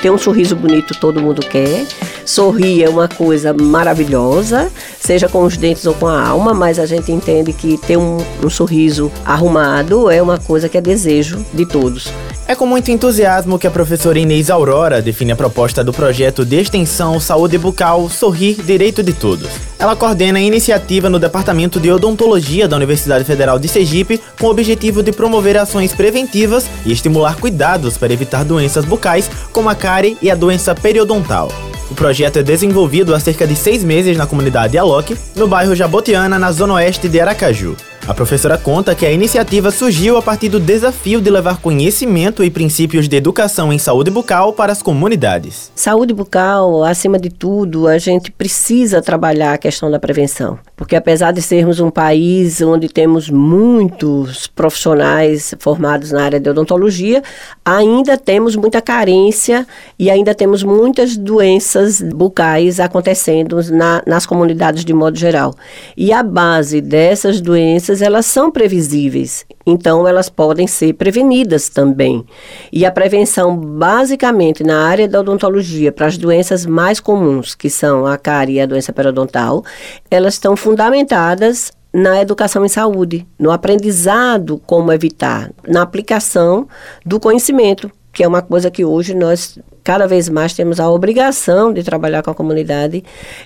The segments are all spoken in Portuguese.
ter um sorriso bonito todo mundo quer. Sorrir é uma coisa maravilhosa, seja com os dentes ou com a alma, mas a gente entende que ter um, um sorriso arrumado é uma coisa que é desejo de todos. É com muito entusiasmo que a professora Inês Aurora define a proposta do projeto de extensão Saúde Bucal Sorrir Direito de Todos. Ela coordena a iniciativa no Departamento de Odontologia da Universidade Federal de Sergipe com o objetivo de promover ações preventivas e estimular cuidados para evitar doenças bucais como a cárie e a doença periodontal. O projeto é desenvolvido há cerca de seis meses na comunidade Alok, no bairro Jabotiana, na zona oeste de Aracaju. A professora conta que a iniciativa surgiu a partir do desafio de levar conhecimento e princípios de educação em saúde bucal para as comunidades. Saúde bucal, acima de tudo, a gente precisa trabalhar a questão da prevenção. Porque apesar de sermos um país onde temos muitos profissionais formados na área de odontologia, ainda temos muita carência e ainda temos muitas doenças bucais acontecendo na, nas comunidades de modo geral. E a base dessas doenças elas são previsíveis, então elas podem ser prevenidas também. E a prevenção, basicamente, na área da odontologia, para as doenças mais comuns, que são a cárie e a doença periodontal, elas estão fundamentadas na educação em saúde, no aprendizado como evitar, na aplicação do conhecimento, que é uma coisa que hoje nós cada vez mais temos a obrigação de trabalhar com a comunidade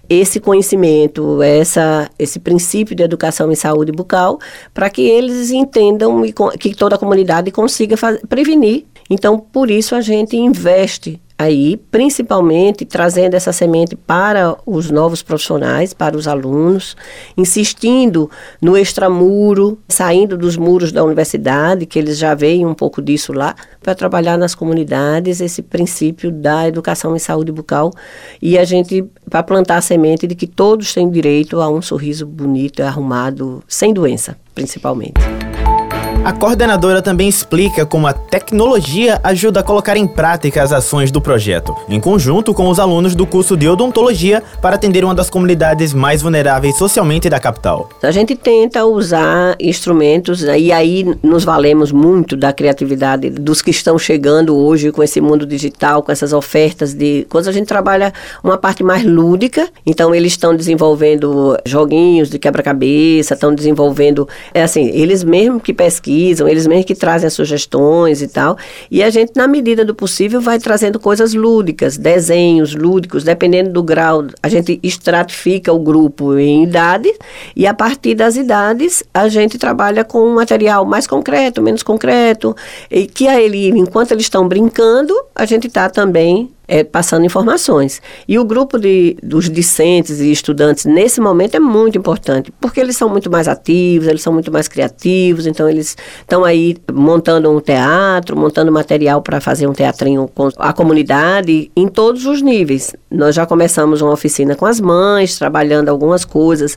esse conhecimento, essa, esse princípio de educação em saúde bucal, para que eles entendam e que toda a comunidade consiga prevenir. Então, por isso a gente investe aí, principalmente trazendo essa semente para os novos profissionais, para os alunos, insistindo no extramuro, saindo dos muros da universidade, que eles já veem um pouco disso lá, para trabalhar nas comunidades esse princípio da educação em saúde bucal e a gente para plantar a semente de que todos têm direito a um sorriso bonito, arrumado, sem doença, principalmente. A coordenadora também explica como a tecnologia ajuda a colocar em prática as ações do projeto, em conjunto com os alunos do curso de odontologia para atender uma das comunidades mais vulneráveis socialmente da capital. A gente tenta usar instrumentos e aí nos valemos muito da criatividade dos que estão chegando hoje com esse mundo digital, com essas ofertas de coisas. A gente trabalha uma parte mais lúdica, então eles estão desenvolvendo joguinhos de quebra-cabeça, estão desenvolvendo, é assim, eles mesmo que pesquisam pesquisam, eles mesmos que trazem as sugestões e tal. E a gente, na medida do possível, vai trazendo coisas lúdicas, desenhos lúdicos, dependendo do grau. A gente estratifica o grupo em idade e a partir das idades a gente trabalha com um material mais concreto, menos concreto, e que a ele, enquanto eles estão brincando, a gente está também é, passando informações. E o grupo de, dos discentes e estudantes nesse momento é muito importante, porque eles são muito mais ativos, eles são muito mais criativos, então eles estão aí montando um teatro, montando material para fazer um teatrinho com a comunidade em todos os níveis. Nós já começamos uma oficina com as mães, trabalhando algumas coisas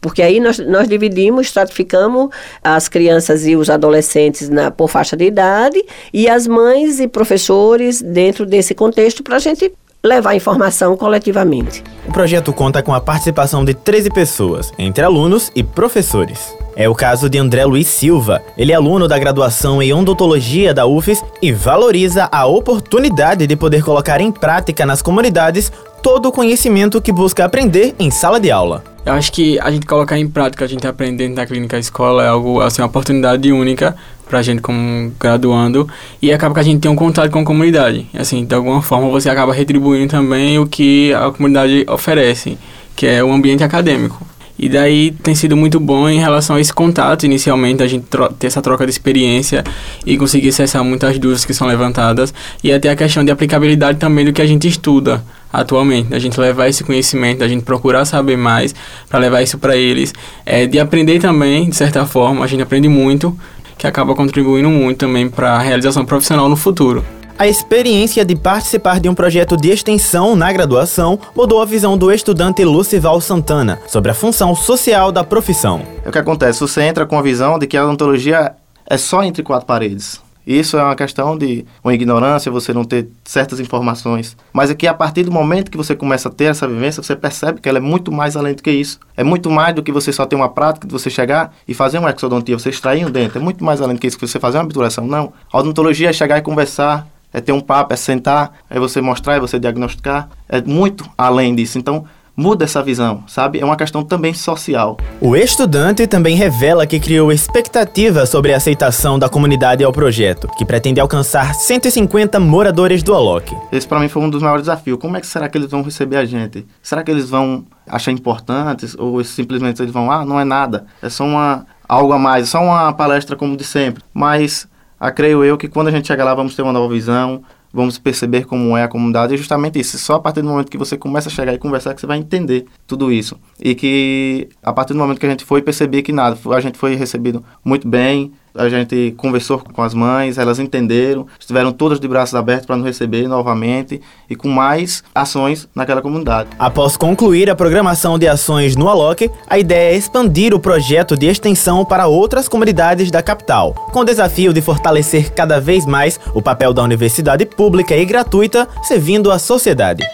porque aí nós, nós dividimos, estratificamos as crianças e os adolescentes na, por faixa de idade e as mães e professores dentro desse contexto para a gente levar informação coletivamente. O projeto conta com a participação de 13 pessoas, entre alunos e professores. É o caso de André Luiz Silva. Ele é aluno da graduação em odontologia da UFES e valoriza a oportunidade de poder colocar em prática nas comunidades todo o conhecimento que busca aprender em sala de aula. Eu acho que a gente colocar em prática, a gente aprender na clínica escola é algo, assim, uma oportunidade única pra gente como graduando e acaba que a gente tem um contato com a comunidade. Assim, de alguma forma você acaba retribuindo também o que a comunidade oferece, que é o ambiente acadêmico. E daí tem sido muito bom em relação a esse contato inicialmente, a gente ter essa troca de experiência e conseguir acessar muitas dúvidas que são levantadas e até a questão de aplicabilidade também do que a gente estuda atualmente, a gente levar esse conhecimento, a gente procurar saber mais para levar isso para eles, é, de aprender também, de certa forma, a gente aprende muito, que acaba contribuindo muito também para a realização profissional no futuro. A experiência de participar de um projeto de extensão na graduação mudou a visão do estudante Lucival Santana sobre a função social da profissão. É o que acontece, você entra com a visão de que a odontologia é só entre quatro paredes. Isso é uma questão de uma ignorância, você não ter certas informações. Mas é que a partir do momento que você começa a ter essa vivência, você percebe que ela é muito mais além do que isso. É muito mais do que você só ter uma prática de você chegar e fazer uma exodontia, você extrair um dente. É muito mais além do que isso, que você fazer uma obturação. Não. A odontologia é chegar e conversar, é ter um papo, é sentar, é você mostrar, é você diagnosticar. É muito além disso. Então, muda essa visão, sabe? É uma questão também social. O estudante também revela que criou expectativa sobre a aceitação da comunidade ao projeto, que pretende alcançar 150 moradores do Alok. Esse para mim foi um dos maiores desafios. Como é que será que eles vão receber a gente? Será que eles vão achar importantes ou simplesmente eles vão, ah, não é nada, é só uma algo a mais, é só uma palestra como de sempre. Mas ah, creio eu que quando a gente chegar lá vamos ter uma nova visão, vamos perceber como é a comunidade. E justamente isso, só a partir do momento que você começa a chegar e conversar que você vai entender tudo isso. E que a partir do momento que a gente foi perceber que nada, a gente foi recebido muito bem, a gente conversou com as mães, elas entenderam, estiveram todas de braços abertos para nos receber novamente e com mais ações naquela comunidade. Após concluir a programação de ações no Alok, a ideia é expandir o projeto de extensão para outras comunidades da capital, com o desafio de fortalecer cada vez mais o papel da universidade pública e gratuita servindo a sociedade.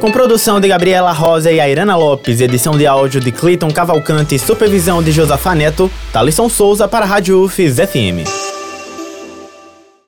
Com produção de Gabriela Rosa e Airana Lopes, edição de áudio de Cleiton Cavalcante e supervisão de Josafa Neto, Thalisson Souza para a Rádio UFES FM.